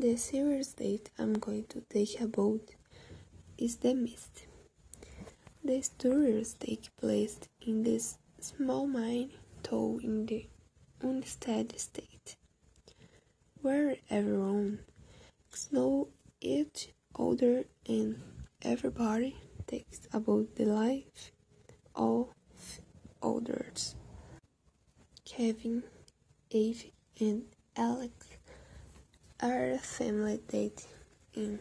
The serious date I'm going to take about is the mist. The stories take place in this small mine town in the unsteady state, where everyone knows each other and everybody takes about the life of others. Kevin, Eve, and Alex a family that in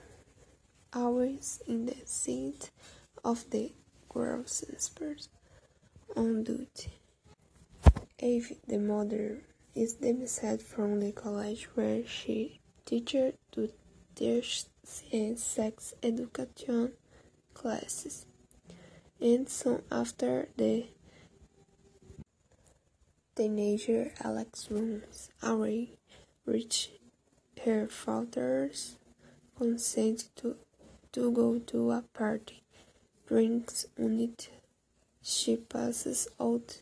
always in the seat of the groundskeeper on duty. Eve, the mother, is dismissed from the college where she teaches to teach sex education classes, and soon after the teenager Alex runs away, reach her father's consent to, to go to a party. Drinks on it. She passes out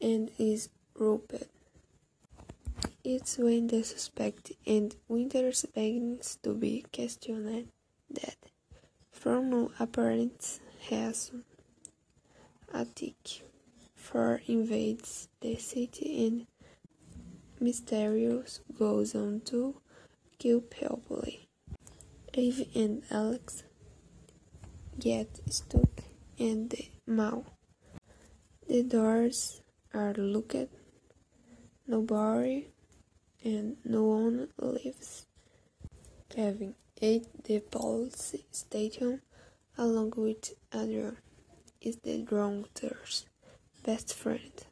and is robbed. It's when the suspect and Winters begins to be questioned that, from no apparent reason, Attic for invades the city and Mysterious goes on to kill people. Eve and Alex get stuck in the mall. The doors are locked, nobody and no one leaves. Kevin at the police station along with Adrian is the drunkard's best friend.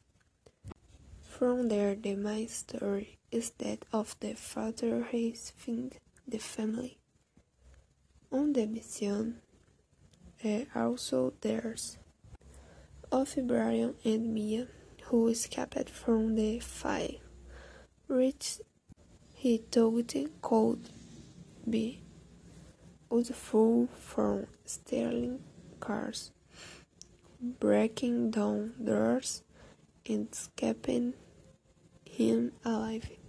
From there, the main story is that of the father found the family. On the mission, uh, also there's of Brian and Mia, who escaped from the fire, which he thought could be useful from stealing cars, breaking down doors, and escaping him alive.